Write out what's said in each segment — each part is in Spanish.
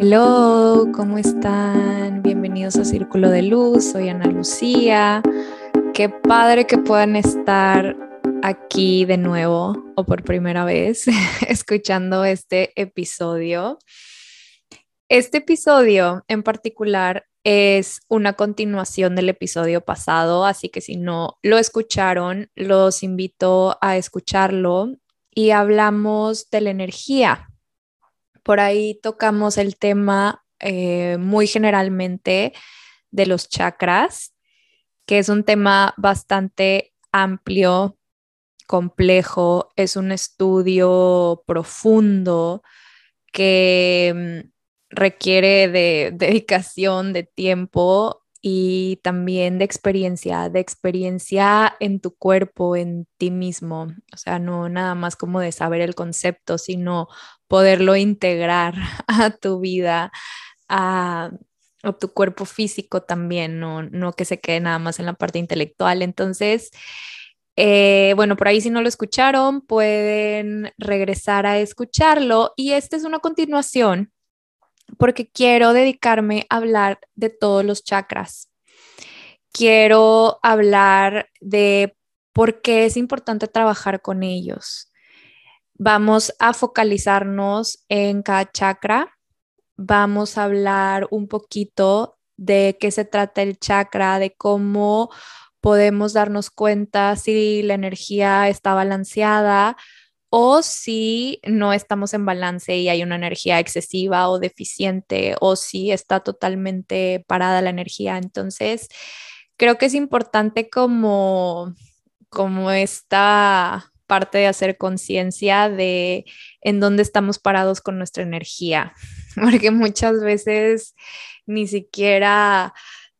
Hello, ¿cómo están? Bienvenidos a Círculo de Luz, soy Ana Lucía. Qué padre que puedan estar aquí de nuevo o por primera vez escuchando este episodio. Este episodio en particular es una continuación del episodio pasado, así que si no lo escucharon, los invito a escucharlo y hablamos de la energía. Por ahí tocamos el tema eh, muy generalmente de los chakras, que es un tema bastante amplio, complejo, es un estudio profundo que mm, requiere de dedicación, de tiempo y también de experiencia, de experiencia en tu cuerpo, en ti mismo. O sea, no nada más como de saber el concepto, sino poderlo integrar a tu vida, a, tu cuerpo físico también, no, no que se quede nada más en la parte intelectual. Entonces, eh, bueno, por ahí si no lo escucharon, pueden regresar a escucharlo. Y esta es una continuación porque quiero dedicarme a hablar de todos los chakras. Quiero hablar de por qué es importante trabajar con ellos. Vamos a focalizarnos en cada chakra. Vamos a hablar un poquito de qué se trata el chakra, de cómo podemos darnos cuenta si la energía está balanceada o si no estamos en balance y hay una energía excesiva o deficiente o si está totalmente parada la energía. Entonces, creo que es importante como, como esta parte de hacer conciencia de en dónde estamos parados con nuestra energía, porque muchas veces ni siquiera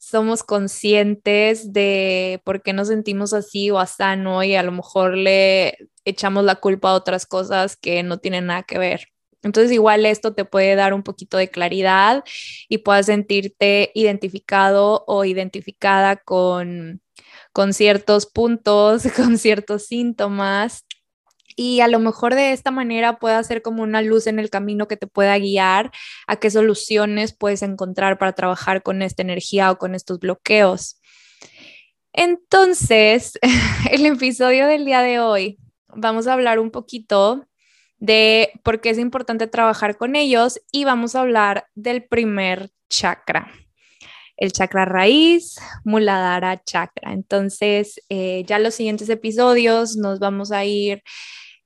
somos conscientes de por qué nos sentimos así o asano y a lo mejor le echamos la culpa a otras cosas que no tienen nada que ver. Entonces igual esto te puede dar un poquito de claridad y puedas sentirte identificado o identificada con, con ciertos puntos, con ciertos síntomas y a lo mejor de esta manera pueda ser como una luz en el camino que te pueda guiar a qué soluciones puedes encontrar para trabajar con esta energía o con estos bloqueos. Entonces, el episodio del día de hoy vamos a hablar un poquito de por qué es importante trabajar con ellos y vamos a hablar del primer chakra, el chakra raíz, Muladhara chakra. Entonces, eh, ya los siguientes episodios nos vamos a ir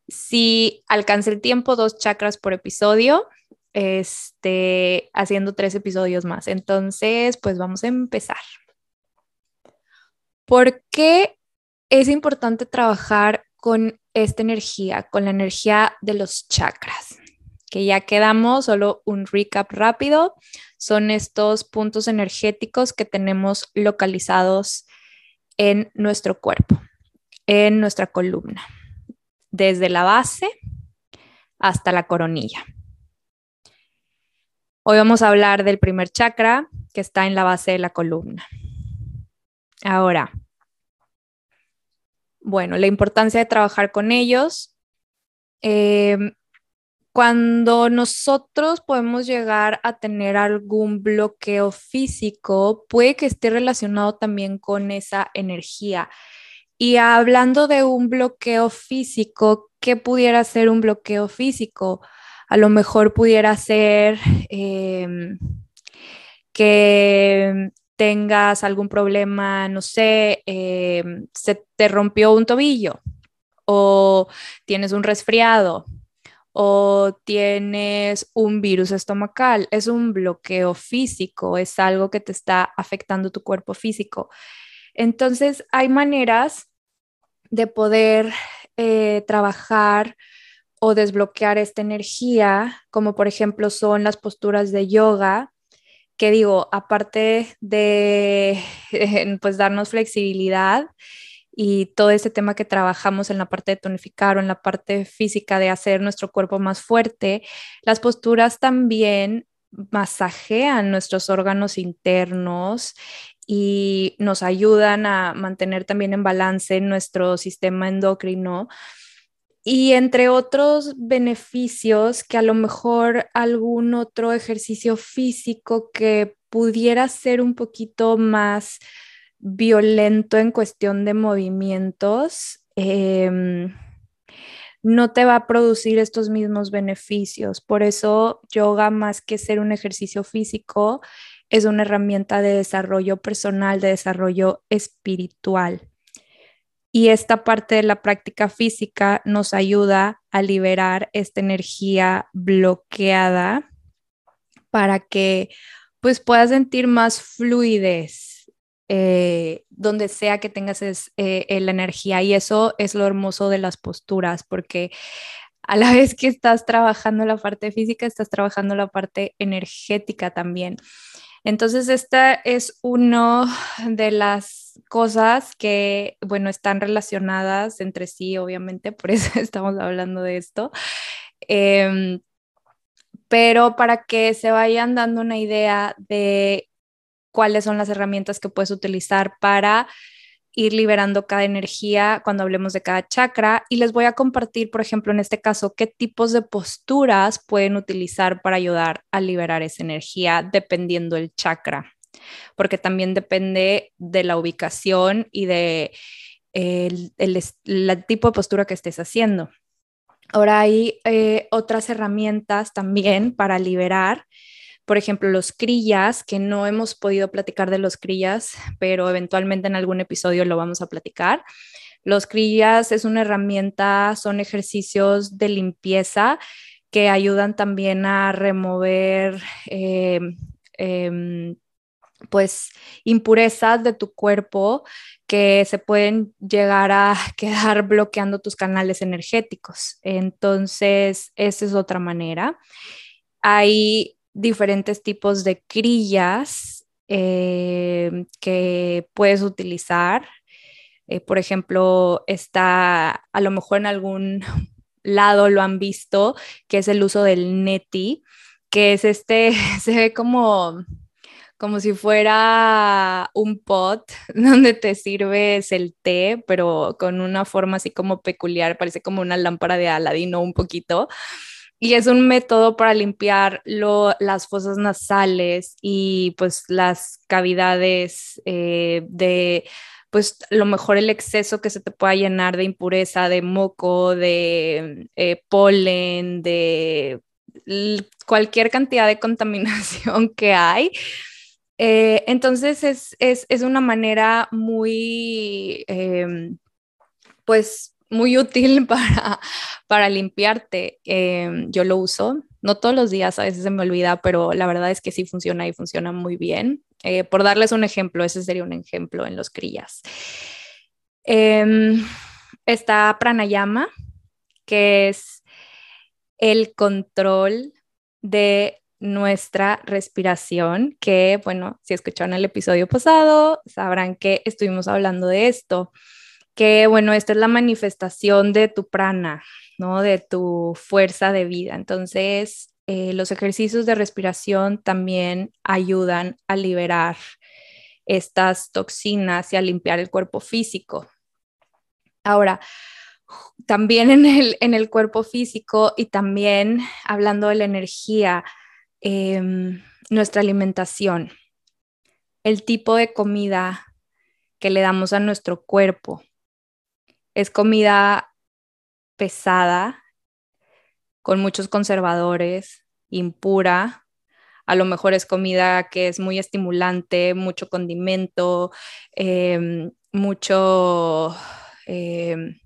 si alcanza el tiempo, dos chakras por episodio, este, haciendo tres episodios más. Entonces, pues vamos a empezar. ¿Por qué es importante trabajar con esta energía, con la energía de los chakras? Que ya quedamos, solo un recap rápido, son estos puntos energéticos que tenemos localizados en nuestro cuerpo, en nuestra columna desde la base hasta la coronilla. Hoy vamos a hablar del primer chakra que está en la base de la columna. Ahora, bueno, la importancia de trabajar con ellos. Em, cuando nosotros podemos llegar a tener algún bloqueo físico, puede que esté relacionado también con esa energía. Y hablando de un bloqueo físico, ¿qué pudiera ser un bloqueo físico? A lo mejor pudiera ser em, que tengas algún problema, no sé, em, se te rompió un tobillo o tienes un resfriado o tienes un virus estomacal. Es un bloqueo físico, es algo que te está afectando tu cuerpo físico. Entonces, hay maneras de poder eh, trabajar o desbloquear esta energía, como por ejemplo son las posturas de yoga, que digo, aparte de pues darnos flexibilidad y todo ese tema que trabajamos en la parte de tonificar o en la parte física de hacer nuestro cuerpo más fuerte, las posturas también masajean nuestros órganos internos y nos ayudan a mantener también en balance nuestro sistema endocrino. y entre otros beneficios que a lo mejor algún otro ejercicio físico que pudiera ser un poquito más violento en cuestión de movimientos, em, no te va a producir estos mismos beneficios. Por eso yoga, más que ser un ejercicio físico, es una herramienta de desarrollo personal, de desarrollo espiritual. Y esta parte de la práctica física nos ayuda a liberar esta energía bloqueada para que pues puedas sentir más fluidez eh, donde sea que tengas eh, la energía. Y eso es lo hermoso de las posturas, porque a la vez que estás trabajando la parte física, estás trabajando la parte energética también. Entonces, esta es una de las cosas que, bueno, están relacionadas entre sí, obviamente, por eso estamos hablando de esto. Em, pero para que se vayan dando una idea de cuáles son las herramientas que puedes utilizar para ir liberando cada energía cuando hablemos de cada chakra y les voy a compartir, por ejemplo, en este caso, qué tipos de posturas pueden utilizar para ayudar a liberar esa energía dependiendo del chakra, porque también depende de la ubicación y de el, tipo de postura que estés haciendo. Ahora hay eh, otras herramientas también para liberar por ejemplo, los crillas, que no hemos podido platicar de los crillas, pero eventualmente en algún episodio lo vamos a platicar. Los crillas es una herramienta, son ejercicios de limpieza que ayudan también a remover eh, em, pues impurezas de tu cuerpo que se pueden llegar a quedar bloqueando tus canales energéticos. Entonces, esa es otra manera. Hay diferentes tipos de crillas eh, que puedes utilizar. Eh, por ejemplo, está a lo mejor en algún lado lo han visto, que es el uso del neti, que es este, se ve como, como si fuera un pot donde te sirves el té, pero con una forma así como peculiar, parece como una lámpara de Aladino un poquito. Y es un método para limpiar las fosas nasales y pues las cavidades eh, de, pues lo mejor el exceso que se te pueda llenar de impureza, de moco, de eh, polen, de cualquier cantidad de contaminación que hay. Eh, entonces es, es, una manera muy, em, pues muy útil para, para limpiarte. Em, yo lo uso, no todos los días, a veces se me olvida, pero la verdad es que sí funciona y funciona muy bien. Eh, por darles un ejemplo, ese sería un ejemplo en los crillas. Em, está pranayama, que es el control de nuestra respiración, que bueno, si escucharon el episodio pasado, sabrán que estuvimos hablando de esto que bueno, esta es la manifestación de tu prana, ¿no? De tu fuerza de vida. Entonces, eh, los ejercicios de respiración también ayudan a liberar estas toxinas y a limpiar el cuerpo físico. Ahora, también en el, en el cuerpo físico y también hablando de la energía, em, nuestra alimentación, el tipo de comida que le damos a nuestro cuerpo, es comida pesada, con muchos conservadores, impura. A lo mejor es comida que es muy estimulante, mucho condimento, em, mucho em,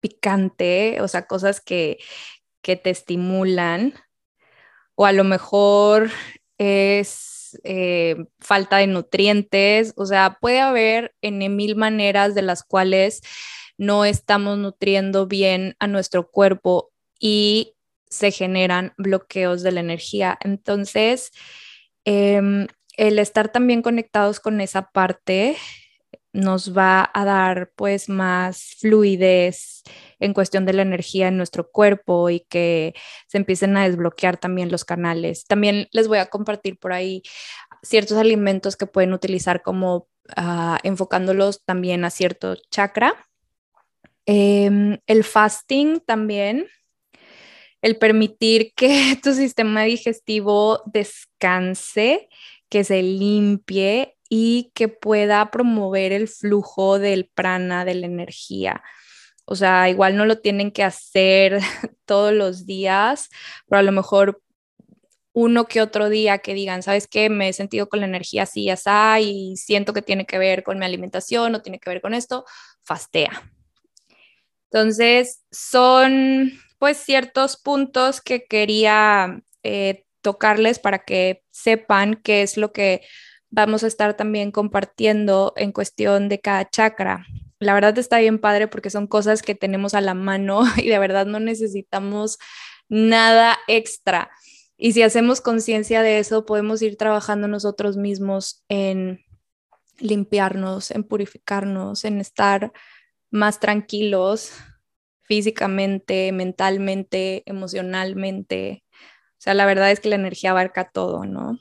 picante, o sea, cosas que, que te estimulan. O a lo mejor es eh, falta de nutrientes, o sea, puede haber en mil maneras de las cuales no estamos nutriendo bien a nuestro cuerpo y se generan bloqueos de la energía. Entonces, em, el estar también conectados con esa parte nos va a dar pues más fluidez en cuestión de la energía en nuestro cuerpo y que se empiecen a desbloquear también los canales. También les voy a compartir por ahí ciertos alimentos que pueden utilizar como ah, enfocándolos también a cierto chakra Em, el fasting también, el permitir que tu sistema digestivo descanse, que se limpie y que pueda promover el flujo del prana, de la energía. O sea, igual no lo tienen que hacer todos los días, pero a lo mejor uno que otro día que digan, ¿sabes qué? Me he sentido con la energía así, así, y siento que tiene que ver con mi alimentación o tiene que ver con esto, fastea. Entonces, son pues ciertos puntos que quería eh, tocarles para que sepan qué es lo que vamos a estar también compartiendo en cuestión de cada chakra. La verdad está bien padre porque son cosas que tenemos a la mano y de verdad no necesitamos nada extra. Y si hacemos conciencia de eso, podemos ir trabajando nosotros mismos en limpiarnos, en purificarnos, en estar más tranquilos físicamente, mentalmente, emocionalmente. O sea, la verdad es que la energía abarca todo, ¿no?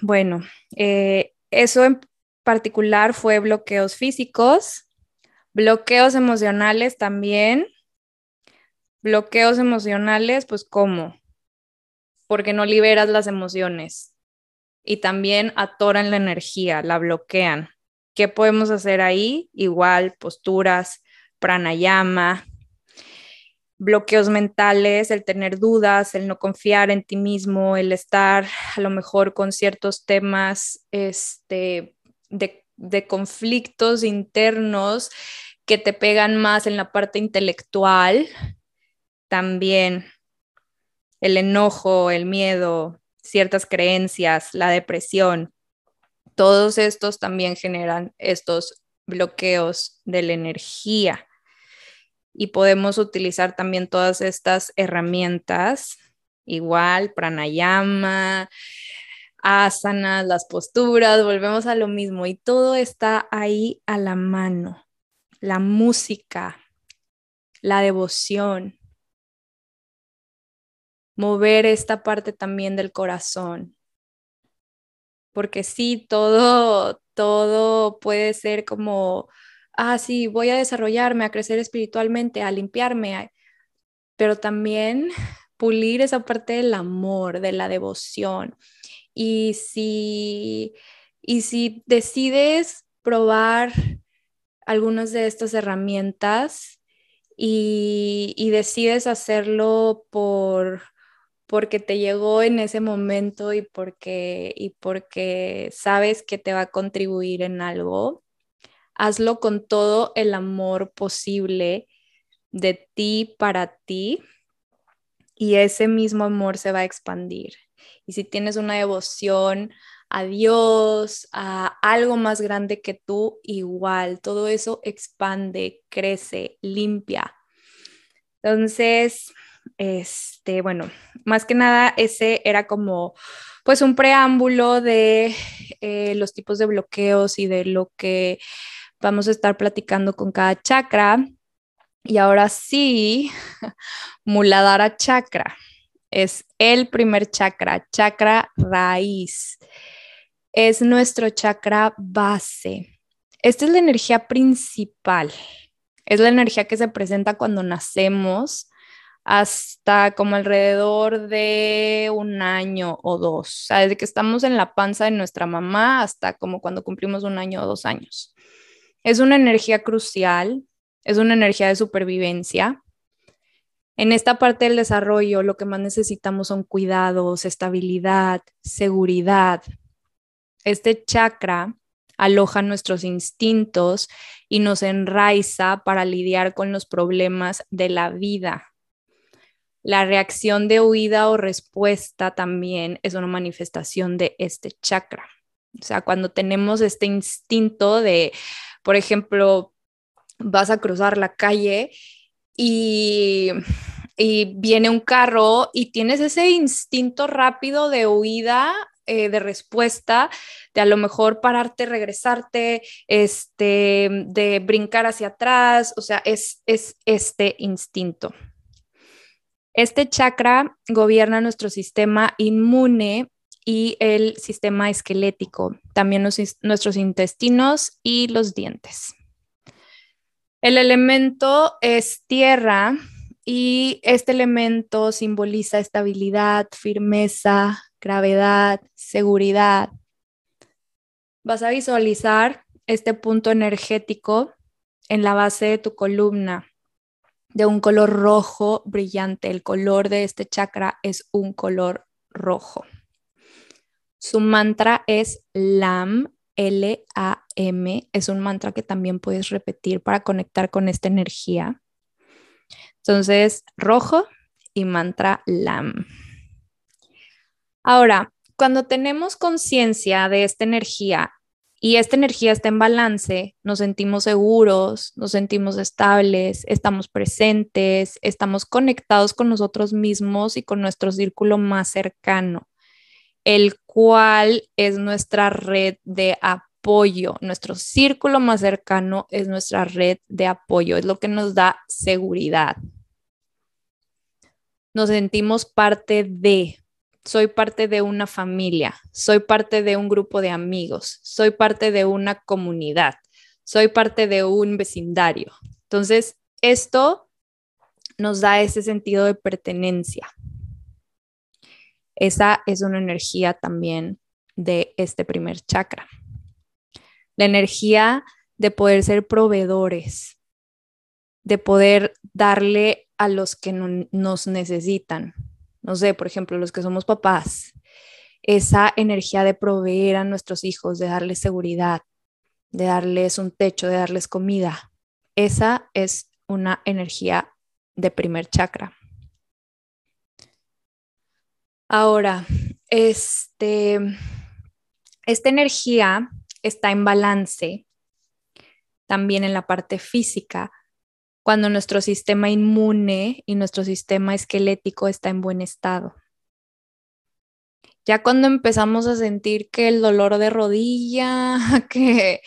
Bueno, eh, eso en particular fue bloqueos físicos, bloqueos emocionales también, Bloqueos emocionales, pues ¿cómo? Porque no liberas las emociones y también atoran la energía, la bloquean. ¿Qué podemos hacer ahí? Igual, posturas, pranayama, bloqueos mentales, el tener dudas, el no confiar en ti mismo, el estar a lo mejor con ciertos temas este, de, de conflictos internos que te pegan más en la parte intelectual también el enojo, el miedo, ciertas creencias, la depresión, todos estos también generan estos bloqueos de la energía. Y podemos utilizar también todas estas herramientas, igual pranayama, asanas, las posturas, volvemos a lo mismo y todo está ahí a la mano. La música, la devoción, mover esta parte también del corazón. Porque sí, todo, todo puede ser como, ah, sí, voy a desarrollarme, a crecer espiritualmente, a limpiarme, pero también pulir esa parte del amor, de la devoción. Y si, y si decides probar algunas de estas herramientas y, y decides hacerlo por porque te llegó en ese momento y porque, y porque sabes que te va a contribuir en algo, hazlo con todo el amor posible de ti para ti y ese mismo amor se va a expandir. Y si tienes una devoción a Dios, a algo más grande que tú, igual, todo eso expande, crece, limpia. Entonces, este, bueno, más que nada ese era como pues un preámbulo de eh, los tipos de bloqueos y de lo que vamos a estar platicando con cada chakra. Y ahora sí, Muladhara chakra es el primer chakra, chakra raíz. Es nuestro chakra base. Esta es la energía principal. Es la energía que se presenta cuando nacemos hasta como alrededor de un año o dos, o sea, desde que estamos en la panza de nuestra mamá hasta como cuando cumplimos un año o dos años. Es una energía crucial, es una energía de supervivencia. En esta parte del desarrollo lo que más necesitamos son cuidados, estabilidad, seguridad. Este chakra aloja nuestros instintos y nos enraiza para lidiar con los problemas de la vida. La reacción de huida o respuesta también es una manifestación de este chakra. O sea, cuando tenemos este instinto de, por ejemplo, vas a cruzar la calle y, viene un carro y tienes ese instinto rápido de huida eh, de respuesta, de a lo mejor pararte, regresarte, este, de brincar hacia atrás, o sea, es, es este instinto. Este chakra gobierna nuestro sistema inmune y el sistema esquelético, también nuestros intestinos y los dientes. El elemento es tierra y este elemento simboliza estabilidad, firmeza, gravedad, seguridad. Vas a visualizar este punto energético en la base de tu columna de un color rojo brillante. El color de este chakra es un color rojo. Su mantra es LAM, L-A-M. Es un mantra que también puedes repetir para conectar con esta energía. Entonces, rojo y mantra LAM. Ahora, cuando tenemos conciencia de esta energía y esta energía está en balance, nos sentimos seguros, nos sentimos estables, estamos presentes, estamos conectados con nosotros mismos y con nuestro círculo más cercano, el cual es nuestra red de apoyo. Nuestro círculo más cercano es nuestra red de apoyo, es lo que nos da seguridad. Nos sentimos parte de, soy parte de una familia, soy parte de un grupo de amigos, soy parte de una comunidad, soy parte de un vecindario. Entonces, esto nos da ese sentido de pertenencia. Esa es una energía también de este primer chakra. La energía de poder ser proveedores, de poder darle a los que nos necesitan, no sé, por ejemplo, los que somos papás, esa energía de proveer a nuestros hijos, de darles seguridad, de darles un techo, de darles comida, esa es una energía de primer chakra. Ahora, este, esta energía está en balance también en la parte física, cuando nuestro sistema inmune y nuestro sistema esquelético está en buen estado. Ya cuando empezamos a sentir que el dolor de rodilla, que,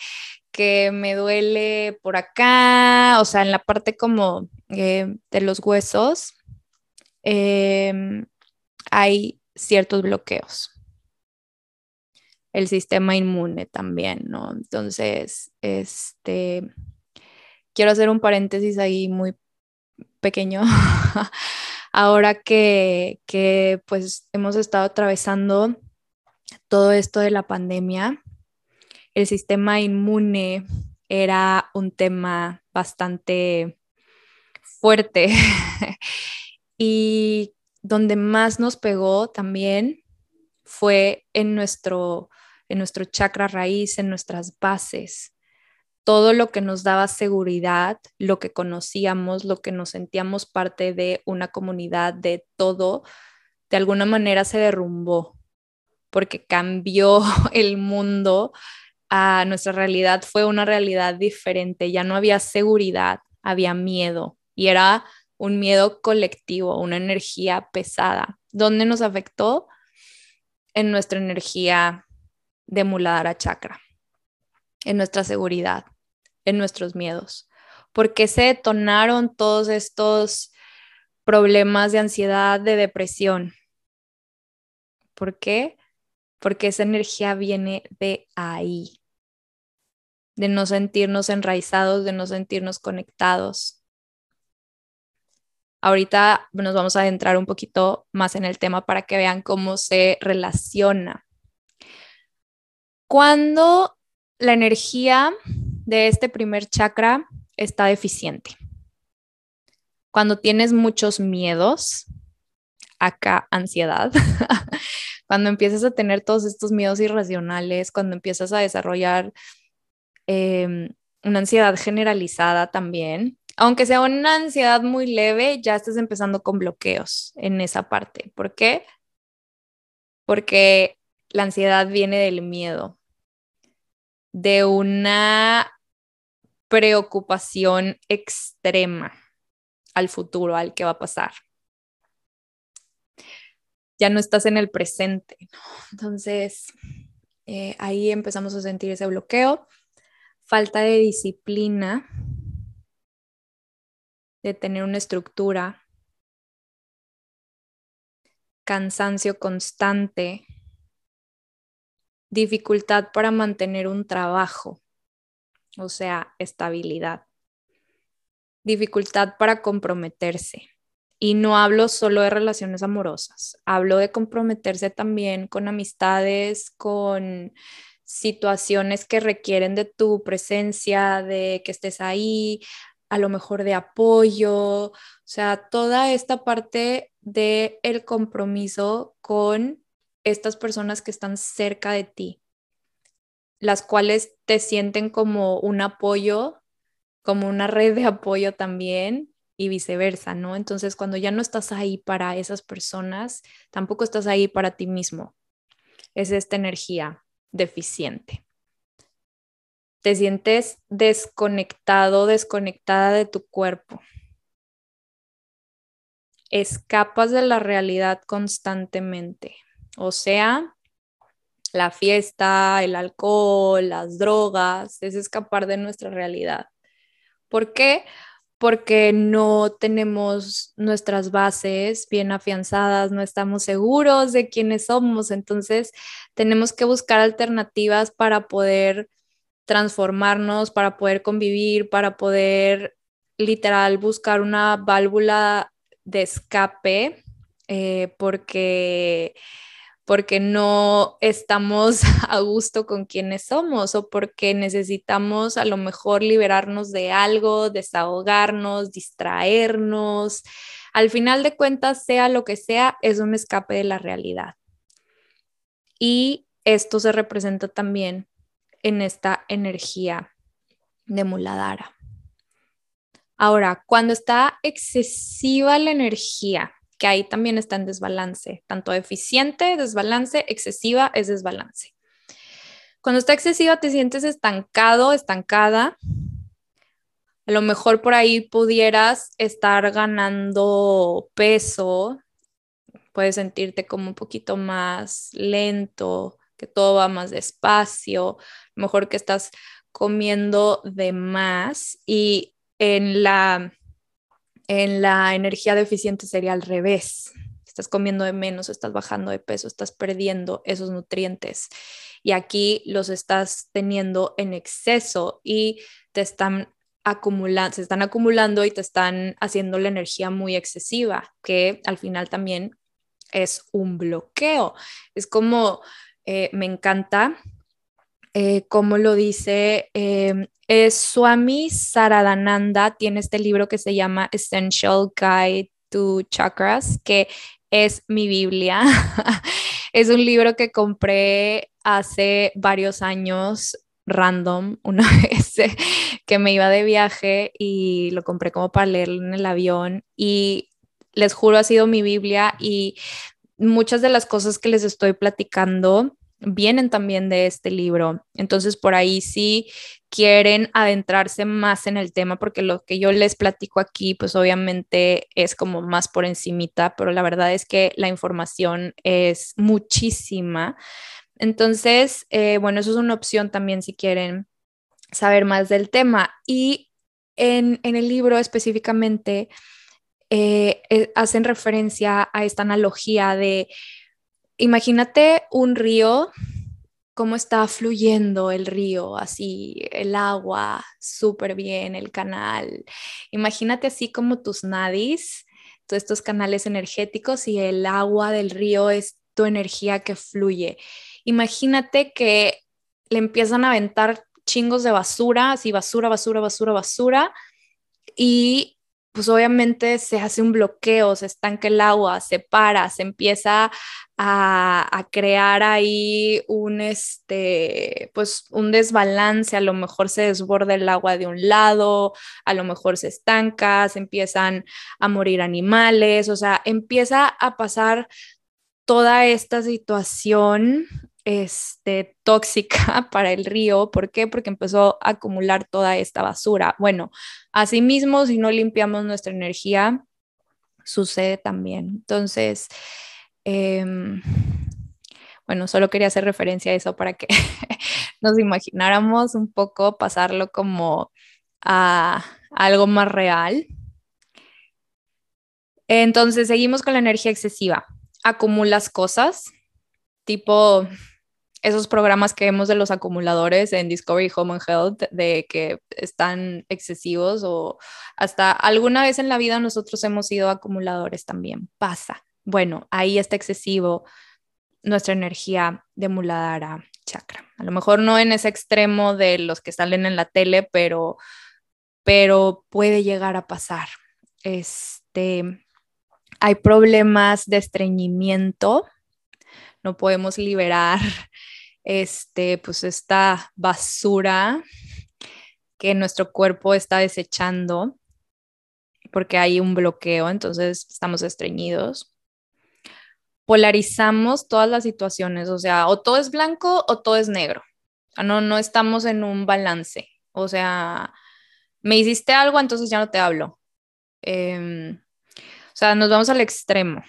que me duele por acá, o sea, en la parte como eh, de los huesos, em, hay ciertos bloqueos. El sistema inmune también, ¿no? Entonces, este, quiero hacer un paréntesis ahí muy pequeño. Ahora que, que pues hemos estado atravesando todo esto de la pandemia, el sistema inmune era un tema bastante fuerte y donde más nos pegó también fue en nuestro, en nuestro chakra raíz, en nuestras bases. Todo lo que nos daba seguridad, lo que conocíamos, lo que nos sentíamos parte de una comunidad, de todo, de alguna manera se derrumbó porque cambió el mundo a nuestra realidad, fue una realidad diferente, ya no había seguridad, había miedo. Y era un miedo colectivo, una energía pesada. ¿Dónde nos afectó? En nuestra energía de Muladhara Chakra, en nuestra seguridad en nuestros miedos. ¿Por qué se detonaron todos estos problemas de ansiedad, de depresión? ¿Por qué? Porque esa energía viene de ahí, de no sentirnos enraizados, de no sentirnos conectados. Ahorita nos vamos a adentrar un poquito más en el tema para que vean cómo se relaciona. Cuando la energía de este primer chakra está deficiente. Cuando tienes muchos miedos, acá ansiedad, cuando empiezas a tener todos estos miedos irracionales, cuando empiezas a desarrollar em, una ansiedad generalizada también, aunque sea una ansiedad muy leve, ya estás empezando con bloqueos en esa parte. ¿Por qué? Porque la ansiedad viene del miedo, de una preocupación extrema al futuro, al que va a pasar. Ya no estás en el presente. Entonces, eh, ahí empezamos a sentir ese bloqueo, falta de disciplina, de tener una estructura, cansancio constante, dificultad para mantener un trabajo o sea, estabilidad. dificultad para comprometerse. Y no hablo solo de relaciones amorosas, hablo de comprometerse también con amistades, con situaciones que requieren de tu presencia, de que estés ahí, a lo mejor de apoyo, o sea, toda esta parte de el compromiso con estas personas que están cerca de ti, las cuales te sienten como un apoyo, como una red de apoyo también y viceversa, ¿no? Entonces, cuando ya no estás ahí para esas personas, tampoco estás ahí para ti mismo. Es esta energía deficiente. Te sientes desconectado, desconectada de tu cuerpo. Escapas de la realidad constantemente. O sea, la fiesta, el alcohol, las drogas, es escapar de nuestra realidad. ¿Por qué? Porque no tenemos nuestras bases bien afianzadas, no estamos seguros de quiénes somos, entonces tenemos que buscar alternativas para poder transformarnos, para poder convivir, para poder literal buscar una válvula de escape, eh, porque porque no estamos a gusto con quienes somos o porque necesitamos a lo mejor liberarnos de algo, desahogarnos, distraernos. Al final de cuentas, sea lo que sea, es un escape de la realidad. Y esto se representa también en esta energía de Muladhara. Ahora, cuando está excesiva la energía, que ahí también está en desbalance, tanto eficiente, desbalance, excesiva es desbalance. Cuando está excesiva te sientes estancado, estancada. A lo mejor por ahí pudieras estar ganando peso, puedes sentirte como un poquito más lento, que todo va más despacio, mejor que estás comiendo de más y en la en la energía deficiente sería al revés. Estás comiendo de menos, estás bajando de peso, estás perdiendo esos nutrientes. Y aquí los estás teniendo en exceso y te están acumulando, se están acumulando y te están haciendo la energía muy excesiva, que al final también es un bloqueo. Es como, eh, me encanta eh, como lo dice eh, Swami Saradananda, tiene este libro que se llama Essential Guide to Chakras, que es mi Biblia. es un libro que compré hace varios años random una vez que me iba de viaje y lo compré como para leerlo en el avión y les juro ha sido mi Biblia y muchas de las cosas que les estoy platicando vienen también de este libro. Entonces, por ahí sí quieren adentrarse más en el tema, porque lo que yo les platico aquí, pues obviamente es como más por encimita, pero la verdad es que la información es muchísima. Entonces, eh, bueno, eso es una opción también si quieren saber más del tema. Y en, el libro específicamente eh, eh, hacen referencia a esta analogía de imagínate un río, cómo está fluyendo el río, así el agua súper bien, el canal. Imagínate así como tus nadis, todos estos canales energéticos y el agua del río es tu energía que fluye. Imagínate que le empiezan a aventar chingos de basura, así basura, basura, basura, basura, y pues obviamente se hace un bloqueo, se estanca el agua, se para, se empieza a, crear ahí un, este, pues un desbalance, a lo mejor se desborda el agua de un lado, a lo mejor se estanca, se empiezan a morir animales, o sea, empieza a pasar toda esta situación este, tóxica para el río. ¿Por qué? Porque empezó a acumular toda esta basura. Bueno, asimismo, si no limpiamos nuestra energía, sucede también. Entonces, em, bueno, solo quería hacer referencia a eso para que nos imagináramos un poco pasarlo como a algo más real. Entonces, seguimos con la energía excesiva. Acumulas cosas, tipo esos programas que vemos de los acumuladores en Discovery Home and Health, de que están excesivos o hasta alguna vez en la vida nosotros hemos sido acumuladores también. Pasa. Bueno, ahí está excesivo nuestra energía de Muladhara chakra. A lo mejor no en ese extremo de los que salen en la tele, pero, pero puede llegar a pasar. Este, hay problemas de estreñimiento, no podemos liberar este, pues esta basura que nuestro cuerpo está desechando porque hay un bloqueo, entonces estamos estreñidos. Polarizamos todas las situaciones, o sea, o todo es blanco o todo es negro. no, no estamos en un balance. O sea, me hiciste algo, entonces ya no te hablo. Em, o sea, nos vamos al extremo.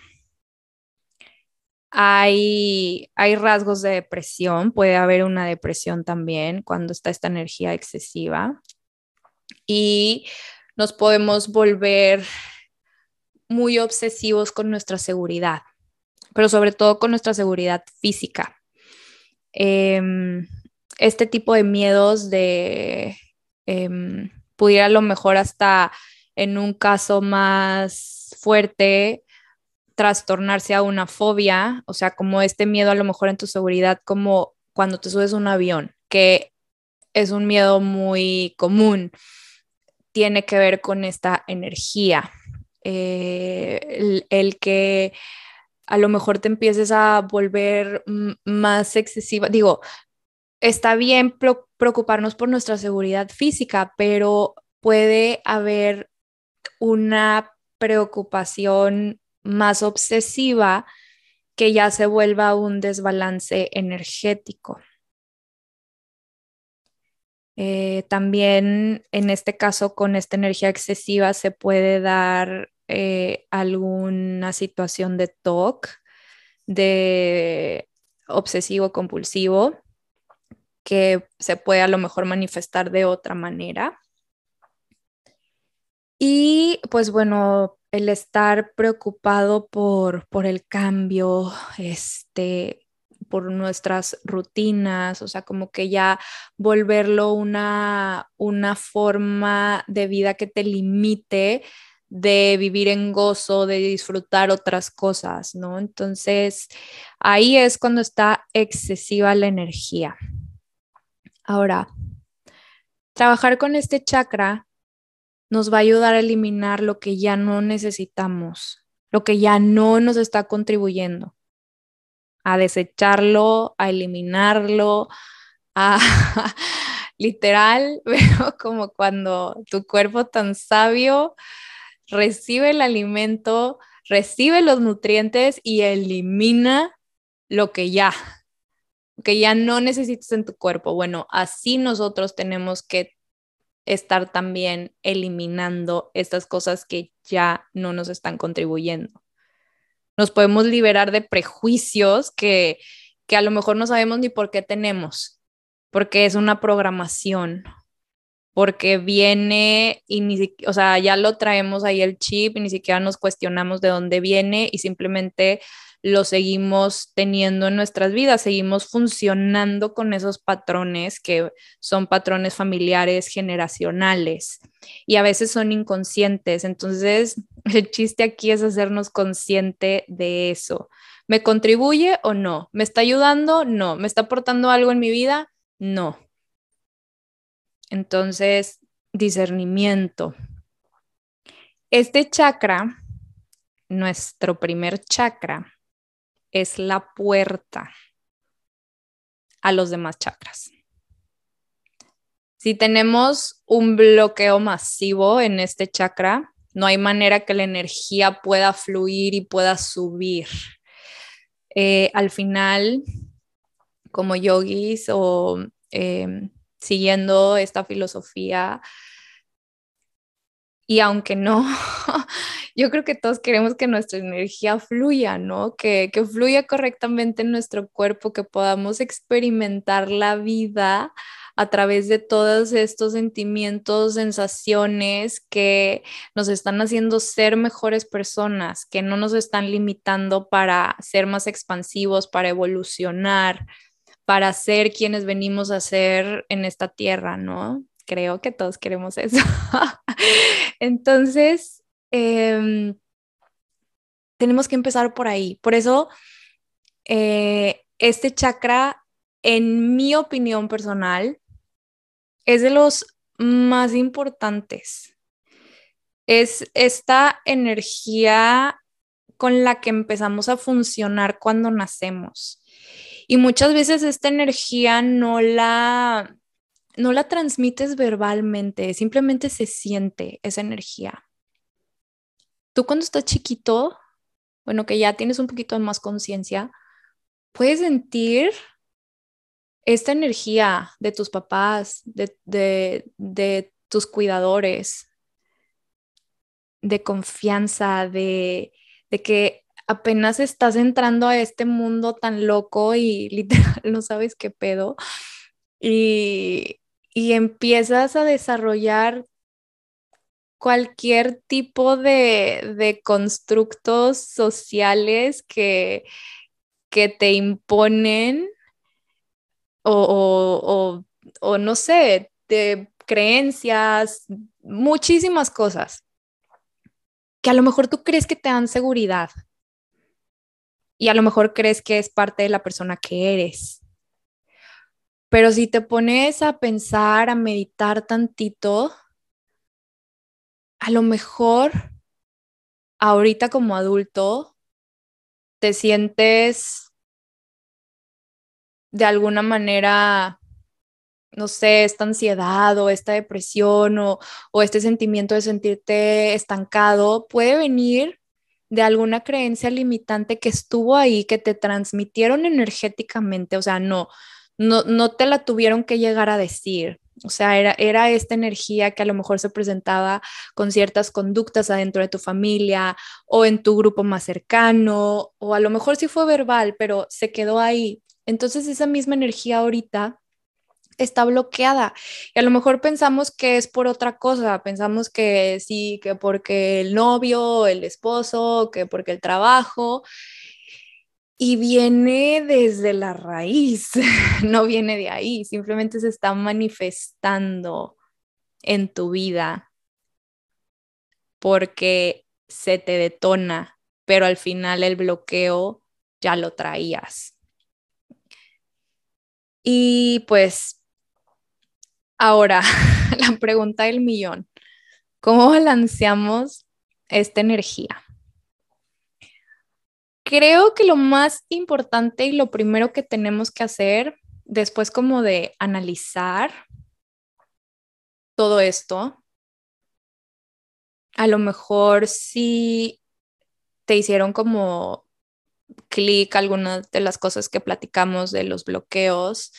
Hay, hay rasgos de depresión, puede haber una depresión también cuando está esta energía excesiva. Y nos podemos volver muy obsesivos con nuestra seguridad, pero sobre todo con nuestra seguridad física. Em, este tipo de miedos de eh, pudiera a lo mejor hasta en un caso más fuerte trastornarse a una fobia, o sea, como este miedo a lo mejor en tu seguridad, como cuando te subes a un avión, que es un miedo muy común, tiene que ver con esta energía, eh, el, que a lo mejor te empieces a volver más excesiva, digo, está bien preocuparnos por nuestra seguridad física, pero puede haber una preocupación más obsesiva que ya se vuelva un desbalance energético. Eh, también en este caso con esta energía excesiva se puede dar eh, alguna situación de TOC, de obsesivo compulsivo, que se puede a lo mejor manifestar de otra manera. Y pues bueno, el estar preocupado por, por el cambio, este, por nuestras rutinas, o sea, como que ya volverlo una, una forma de vida que te limite de vivir en gozo, de disfrutar otras cosas, ¿no? Entonces, ahí es cuando está excesiva la energía. Ahora, trabajar con este chakra nos va a ayudar a eliminar lo que ya no necesitamos, lo que ya no nos está contribuyendo, a desecharlo, a eliminarlo, a literal, veo como cuando tu cuerpo tan sabio recibe el alimento, recibe los nutrientes y elimina lo que ya, que ya no necesitas en tu cuerpo. Bueno, así nosotros tenemos que estar también eliminando estas cosas que ya no nos están contribuyendo. Nos podemos liberar de prejuicios que, que a lo mejor no sabemos ni por qué tenemos, porque es una programación, porque viene y ni o sea, ya lo traemos ahí el chip y ni siquiera nos cuestionamos de dónde viene y simplemente lo seguimos teniendo en nuestras vidas, seguimos funcionando con esos patrones que son patrones familiares generacionales y a veces son inconscientes. Entonces, el chiste aquí es hacernos consciente de eso. ¿Me contribuye o no? ¿Me está ayudando? No. ¿Me está aportando algo en mi vida? No. Entonces, discernimiento. Este chakra, nuestro primer chakra, es la puerta a los demás chakras. Si tenemos un bloqueo masivo en este chakra, no hay manera que la energía pueda fluir y pueda subir. Eh, al final, como yogis o em, siguiendo esta filosofía, y aunque no, yo creo que todos queremos que nuestra energía fluya, ¿no? Que, que fluya correctamente en nuestro cuerpo, que podamos experimentar la vida a través de todos estos sentimientos, sensaciones que nos están haciendo ser mejores personas, que no nos están limitando para ser más expansivos, para evolucionar, para ser quienes venimos a ser en esta tierra, ¿no? Creo que todos queremos eso. Entonces, em, tenemos que empezar por ahí. Por eso, eh, este chakra, en mi opinión personal, es de los más importantes. Es esta energía con la que empezamos a funcionar cuando nacemos. Y muchas veces esta energía no la, no la transmites verbalmente, simplemente se siente esa energía. Tú cuando estás chiquito, bueno, que ya tienes un poquito más conciencia, puedes sentir esta energía de tus papás, de, de tus cuidadores, de confianza, de, de que apenas estás entrando a este mundo tan loco y literal no sabes qué pedo. Y, y empiezas a desarrollar cualquier tipo de, de constructos sociales que, que te imponen o, o, no sé, de creencias, muchísimas cosas que a lo mejor tú crees que te dan seguridad y a lo mejor crees que es parte de la persona que eres. Pero si te pones a pensar, a meditar tantito, a lo mejor ahorita como adulto te sientes de alguna manera no sé, esta ansiedad o esta depresión o, este sentimiento de sentirte estancado puede venir de alguna creencia limitante que estuvo ahí, que te transmitieron energéticamente, o sea, no, no, no te la tuvieron que llegar a decir. O sea, era, era esta energía que a lo mejor se presentaba con ciertas conductas adentro de tu familia o en tu grupo más cercano, o a lo mejor sí fue verbal, pero se quedó ahí. Entonces esa misma energía ahorita está bloqueada. Y a lo mejor pensamos que es por otra cosa, pensamos que sí, que porque el novio, el esposo, que porque el trabajo. Y viene desde la raíz, no viene de ahí, simplemente se está manifestando en tu vida porque se te detona, pero al final el bloqueo ya lo traías. Y pues Ahora, la pregunta del millón. ¿Cómo balanceamos esta energía? Creo que lo más importante y lo primero que tenemos que hacer después como de analizar todo esto, a lo mejor si te hicieron como clic algunas de las cosas que platicamos de los bloqueos,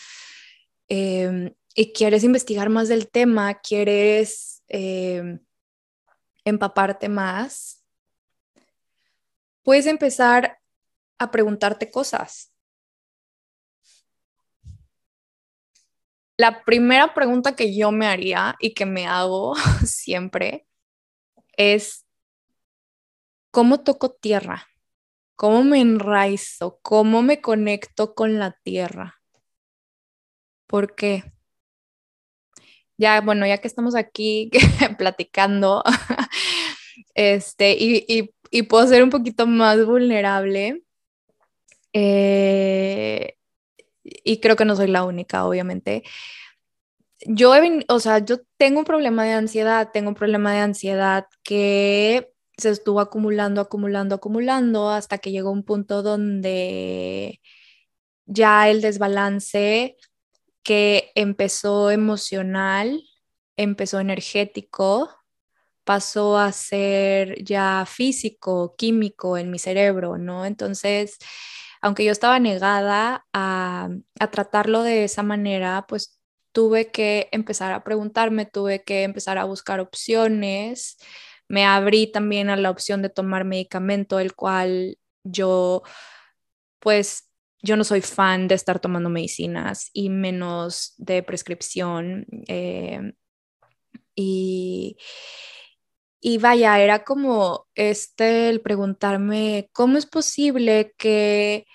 em, y quieres investigar más del tema, quieres eh, empaparte más, puedes empezar a preguntarte cosas. La primera pregunta que yo me haría y que me hago siempre es, ¿cómo toco tierra? ¿Cómo me enraizo? ¿Cómo me conecto con la tierra? ¿Por qué? ya, bueno, ya que estamos aquí platicando, este, y, puedo ser un poquito más vulnerable, eh, y creo que no soy la única, obviamente. Yo, o sea, yo tengo un problema de ansiedad, tengo un problema de ansiedad que se estuvo acumulando, acumulando, acumulando hasta que llegó un punto donde ya el desbalance que empezó emocional, empezó energético, pasó a ser ya físico, químico en mi cerebro, ¿no? Entonces, aunque yo estaba negada a, tratarlo de esa manera, pues tuve que empezar a preguntarme, tuve que empezar a buscar opciones. Me abrí también a la opción de tomar medicamento, el cual yo, pues, yo no soy fan de estar tomando medicinas y menos de prescripción. Eh, y, y vaya, era como este el preguntarme, ¿cómo es posible que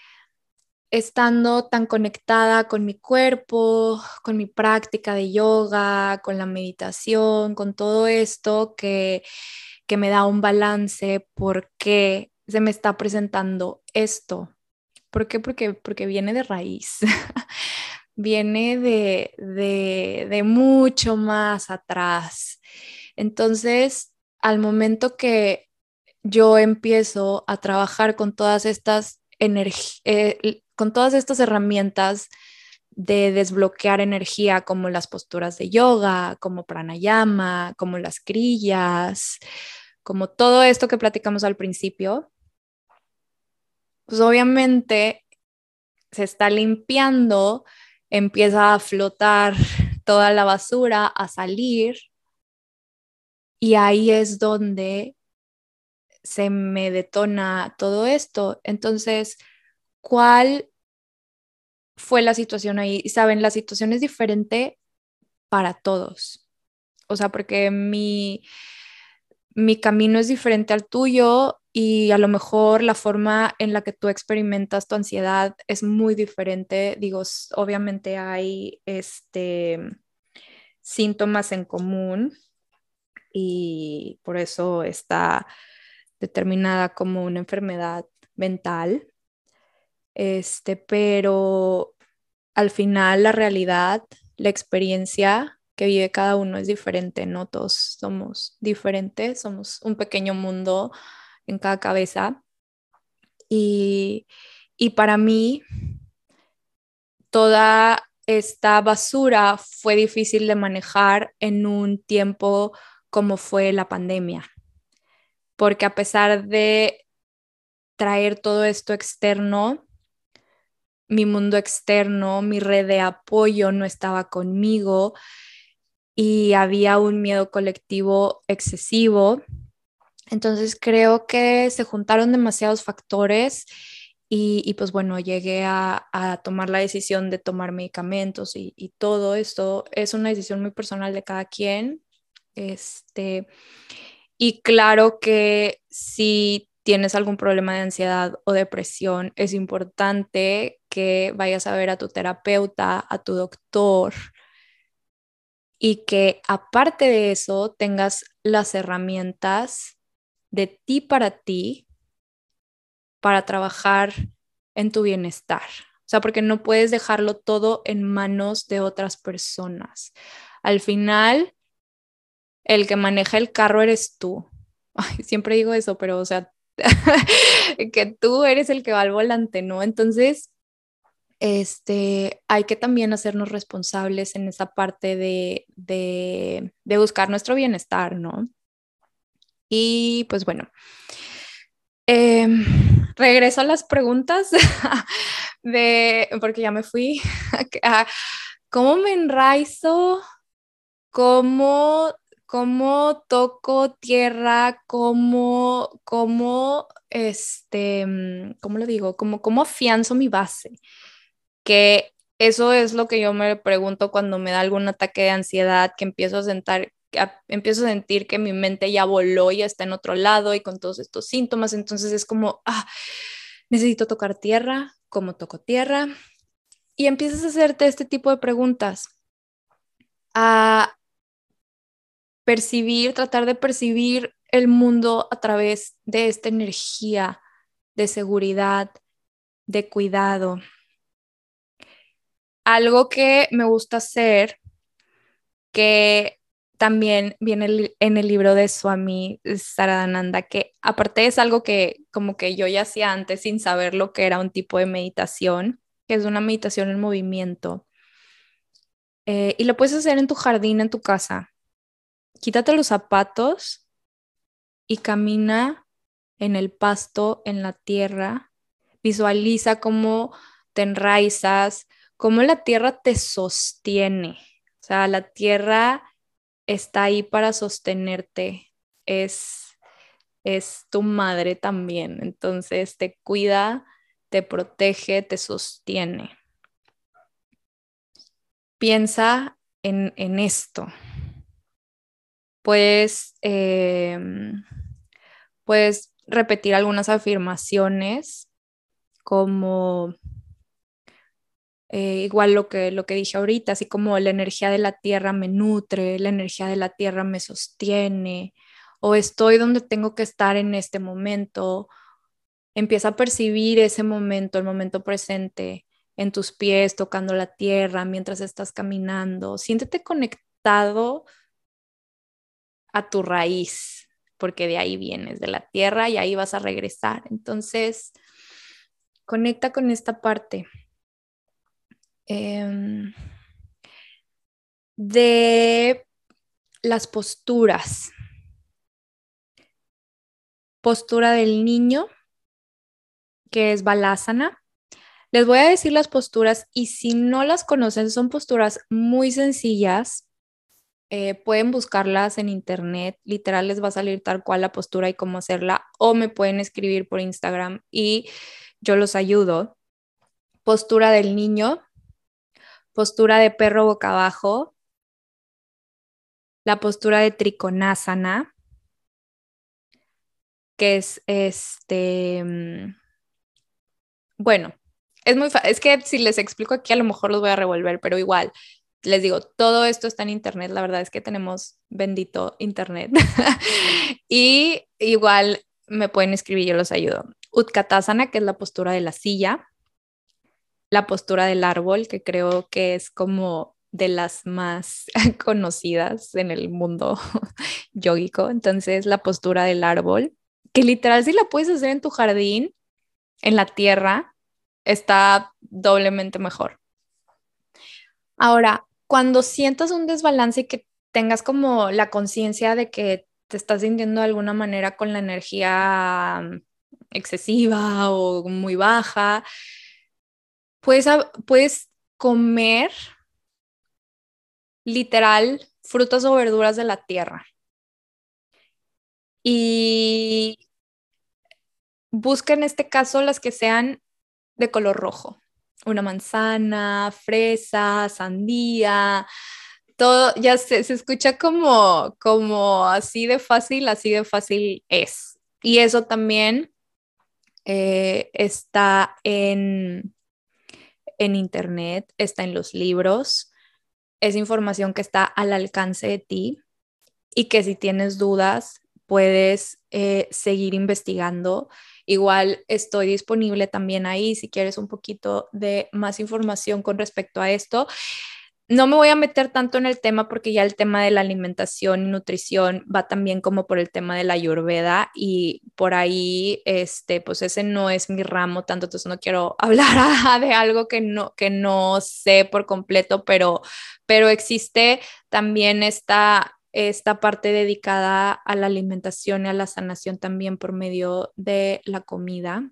estando tan conectada con mi cuerpo, con mi práctica de yoga, con la meditación, con todo esto que, que me da un balance, porque se me está presentando esto. ¿Por qué? Porque, porque viene de raíz, viene de, de, de mucho más atrás. Entonces, al momento que yo empiezo a trabajar con todas estas eh, con todas estas herramientas de desbloquear energía como las posturas de yoga, como pranayama, como las grillas, como todo esto que platicamos al principio, pues obviamente se está limpiando, empieza a flotar toda la basura, a salir, y ahí es donde se me detona todo esto. Entonces, ¿cuál fue la situación ahí? Saben, la situación es diferente para todos. O sea, porque mi, mi camino es diferente al tuyo y a lo mejor la forma en la que tú experimentas tu ansiedad es muy diferente. Digo, obviamente hay este, síntomas en común y por eso está determinada como una enfermedad mental, este, pero al final la realidad, la experiencia que vive cada uno es diferente, no todos somos diferentes, somos un pequeño mundo en cada cabeza. Y, y para mí, toda esta basura fue difícil de manejar en un tiempo como fue la pandemia porque a pesar de traer todo esto externo, mi mundo externo, mi red de apoyo no estaba conmigo y había un miedo colectivo excesivo. Entonces creo que se juntaron demasiados factores y, pues bueno, llegué a, tomar la decisión de tomar medicamentos y, y, todo esto es una decisión muy personal de cada quien. Este, y claro que si tienes algún problema de ansiedad o depresión, es importante que vayas a ver a tu terapeuta, a tu doctor y que aparte de eso tengas las herramientas de ti para ti para trabajar en tu bienestar. O sea, porque no puedes dejarlo todo en manos de otras personas. Al final, el que maneja el carro eres tú. siempre digo eso, pero o sea, que tú eres el que va al volante, ¿no? Entonces, este, hay que también hacernos responsables en esa parte de, de, de buscar nuestro bienestar, ¿no? Y pues bueno, em, regreso a las preguntas de, porque ya me fui, ¿cómo me enraizo? ¿Cómo cómo toco tierra, cómo, cómo, este, mm, ¿cómo lo digo? Cómo, cómo afianzo mi base. Que eso es lo que yo me pregunto cuando me da algún ataque de ansiedad, que empiezo a sentar, empiezo a sentir que mi mente ya voló y está en otro lado y con todos estos síntomas, entonces es como, ah, necesito tocar tierra, ¿cómo toco tierra? Y empiezas a hacerte este tipo de preguntas. Ah, percibir, tratar de percibir el mundo a través de esta energía de seguridad, de cuidado. Algo que me gusta hacer, que también viene en el libro de Swami Saradananda, que aparte es algo que como que yo ya hacía antes sin saber lo que era un tipo de meditación, que es una meditación en movimiento. Eh, y lo puedes hacer en tu jardín, en tu casa quítate los zapatos y camina en el pasto, en la tierra. Visualiza cómo te enraizas, cómo la tierra te sostiene. O sea, la tierra está ahí para sostenerte. Es, es tu madre también. Entonces te cuida, te protege, te sostiene. Piensa en, en esto puedes, em, puedes repetir algunas afirmaciones como Eh, igual lo que, lo que dije ahorita, así como la energía de la tierra me nutre, la energía de la tierra me sostiene, o estoy donde tengo que estar en este momento, empieza a percibir ese momento, el momento presente en tus pies, tocando la tierra mientras estás caminando. Siéntete conectado a tu raíz, porque de ahí vienes, de la tierra, y ahí vas a regresar. Entonces, conecta con esta parte. Em, de las posturas. Postura del niño, que es balasana. Les voy a decir las posturas y si no las conocen, son posturas muy sencillas eh, pueden buscarlas en internet, literal les va a salir tal cual la postura y cómo hacerla, o me pueden escribir por Instagram y yo los ayudo. Postura del niño, postura de perro boca abajo, la postura de trikonasana, que es este, mm, bueno, es muy es que si les explico aquí a lo mejor los voy a revolver, pero igual, les digo, todo esto está en internet, la verdad es que tenemos bendito internet. y igual me pueden escribir, yo los ayudo. Utkatasana, que es la postura de la silla, la postura del árbol, que creo que es como de las más conocidas en el mundo yógico. Entonces, la postura del árbol, que literal si la puedes hacer en tu jardín, en la tierra, está doblemente mejor. Ahora, cuando sientas un desbalance y que tengas como la conciencia de que te estás sintiendo de alguna manera con la energía mm, excesiva o muy baja, puedes, puedes comer literal frutas o verduras de la tierra. Y busca en este caso las que sean de color rojo una manzana, fresa, sandía, todo, ya se, se escucha como, como así de fácil, así de fácil es. Y eso también eh, está en, en internet, está en los libros, es información que está al alcance de ti y que si tienes dudas puedes eh, seguir investigando Igual estoy disponible también ahí si quieres un poquito de más información con respecto a esto. No me voy a meter tanto en el tema porque ya el tema de la alimentación y nutrición va también como por el tema de la ayurveda y por ahí, este, pues ese no es mi ramo tanto, entonces no quiero hablar de algo que no, que no sé por completo, pero, pero existe también esta esta parte dedicada a la alimentación y a la sanación también por medio de la comida.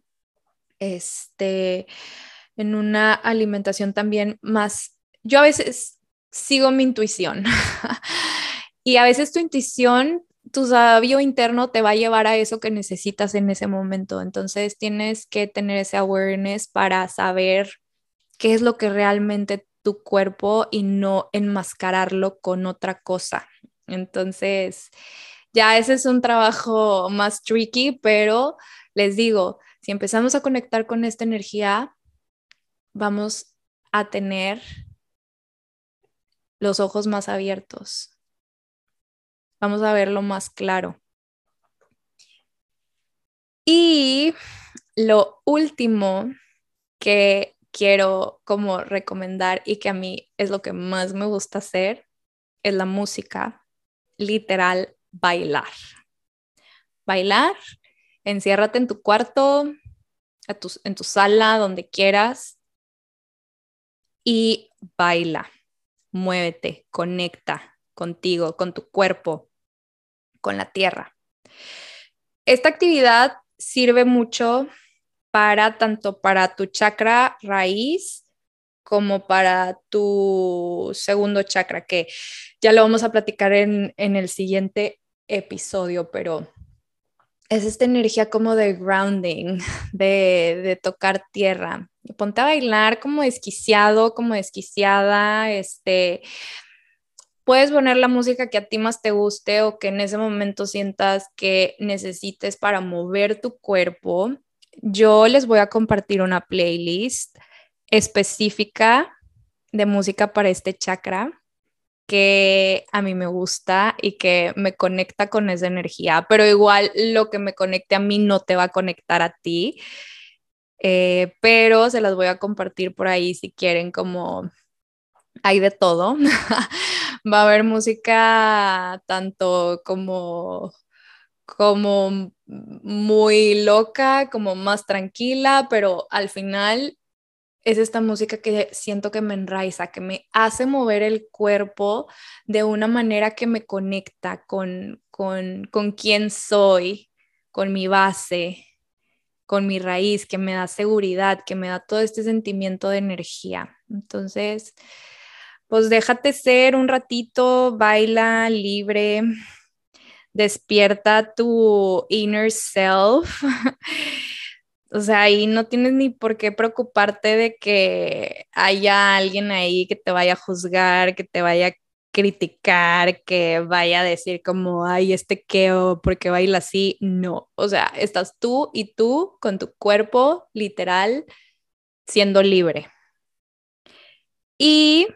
Este, en una alimentación también más, yo a veces sigo mi intuición y a veces tu intuición, tu sabio interno te va a llevar a eso que necesitas en ese momento. Entonces tienes que tener ese awareness para saber qué es lo que realmente tu cuerpo y no enmascararlo con otra cosa. Entonces, ya ese es un trabajo más tricky, pero les digo, si empezamos a conectar con esta energía, vamos a tener los ojos más abiertos. Vamos a verlo más claro. Y lo último que quiero como recomendar y que a mí es lo que más me gusta hacer es la música literal bailar. Bailar, enciérrate en tu cuarto, en tu sala, donde quieras y baila, muévete, conecta contigo, con tu cuerpo, con la tierra. Esta actividad sirve mucho para tanto para tu chakra raíz como para tu segundo chakra, que ya lo vamos a platicar en, el siguiente episodio, pero es esta energía como de grounding, de, de, tocar tierra. Ponte a bailar como desquiciado, como desquiciada, este, puedes poner la música que a ti más te guste o que en ese momento sientas que necesites para mover tu cuerpo. Yo les voy a compartir una playlist específica de música para este chakra que a mí me gusta y que me conecta con esa energía, pero igual lo que me conecte a mí no te va a conectar a ti, eh, pero se las voy a compartir por ahí si quieren como hay de todo. va a haber música tanto como como muy loca, como más tranquila, pero al final es esta música que siento que me enraiza, que me hace mover el cuerpo de una manera que me conecta con, con, con quién soy, con mi base, con mi raíz, que me da seguridad, que me da todo este sentimiento de energía. Entonces, pues déjate ser un ratito, baila libre, despierta tu inner self. O sea, ahí no tienes ni por qué preocuparte de que haya alguien ahí que te vaya a juzgar, que te vaya a criticar, que vaya a decir como, ay, este queo, porque baila así. No, o sea, estás tú y tú con tu cuerpo literal siendo libre. Y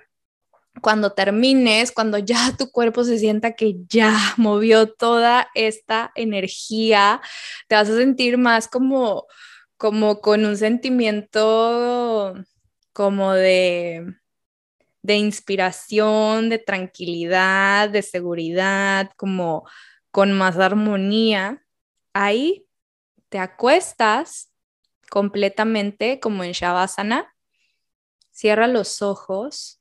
cuando termines, cuando ya tu cuerpo se sienta que ya movió toda esta energía, te vas a sentir más como como con un sentimiento como de, de inspiración, de tranquilidad, de seguridad, como con más armonía, ahí te acuestas completamente como en Shavasana, cierra los ojos,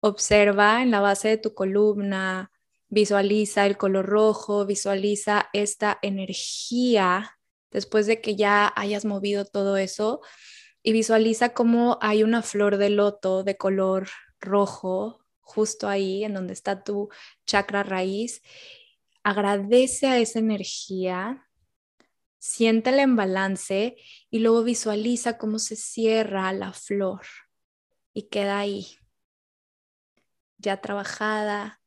observa en la base de tu columna, Visualiza el color rojo, visualiza esta energía después de que ya hayas movido todo eso y visualiza cómo hay una flor de loto de color rojo justo ahí en donde está tu chakra raíz. Agradece a esa energía, siéntela en balance y luego visualiza cómo se cierra la flor y queda ahí, ya trabajada,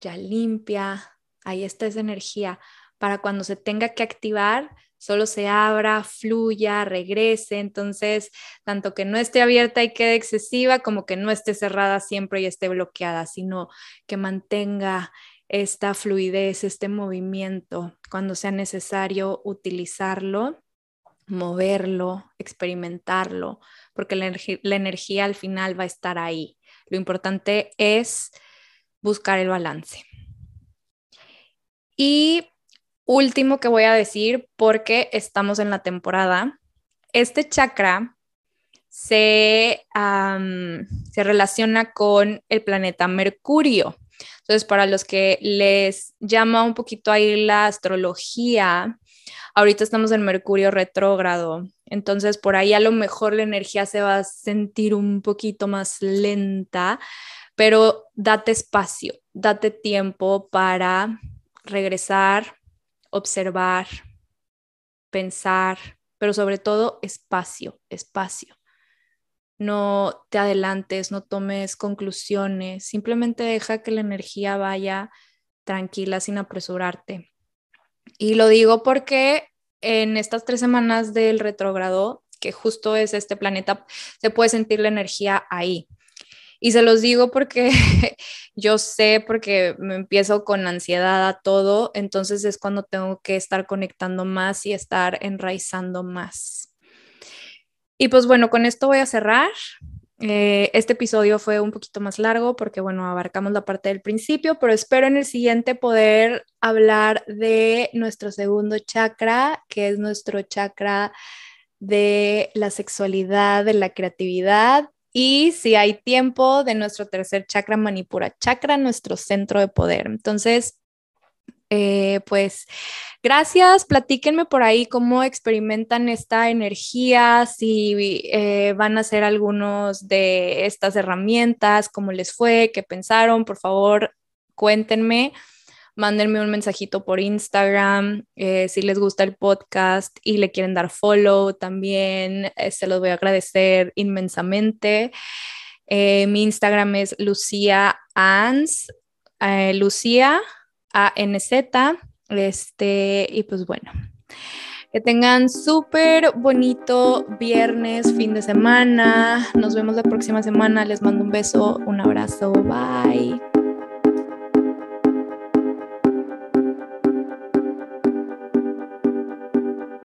ya limpia, ahí está esa energía para cuando se tenga que activar, solo se abra, fluya, regrese. Entonces, tanto que no esté abierta y quede excesiva, como que no esté cerrada siempre y esté bloqueada, sino que mantenga esta fluidez, este movimiento, cuando sea necesario utilizarlo, moverlo, experimentarlo, porque la, la energía al final va a estar ahí. Lo importante es buscar el balance. Y último que voy a decir, porque estamos en la temporada, este chakra se, se relaciona con el planeta Mercurio. Entonces, para los que les llama un poquito ahí la astrología, ahorita estamos en Mercurio retrógrado. Entonces, por ahí a lo mejor la energía se va a sentir un poquito más lenta, pero date espacio, date tiempo para regresar, observar, pensar, pero sobre todo espacio, espacio. No te adelantes, no tomes conclusiones, simplemente deja que la energía vaya tranquila sin apresurarte. Y lo digo porque en estas tres semanas del retrógrado, que justo es este planeta, se puede sentir la energía ahí. Y se los digo porque yo sé, porque me empiezo con ansiedad a todo, entonces es cuando tengo que estar conectando más y estar enraizando más. Y pues bueno, con esto voy a cerrar. Eh, este episodio fue un poquito más largo porque, bueno, abarcamos la parte del principio, pero espero en el siguiente poder hablar de nuestro segundo chakra, que es nuestro chakra de la sexualidad, de la creatividad y si hay tiempo de nuestro tercer chakra, Manipura Chakra, nuestro centro de poder. Entonces, eh, pues gracias, platíquenme por ahí cómo experimentan esta energía, si eh, van a hacer algunos de estas herramientas, cómo les fue, qué pensaron, por favor, cuéntenme mándenme un mensajito por Instagram eh, si les gusta el podcast y le quieren dar follow también, eh, se los voy a agradecer inmensamente. Eh, mi Instagram es Lucía Ans, Lucía A-N-Z, este, y pues bueno. Que tengan súper bonito viernes, fin de semana. Nos vemos la próxima semana. Les mando un beso, un abrazo. Bye.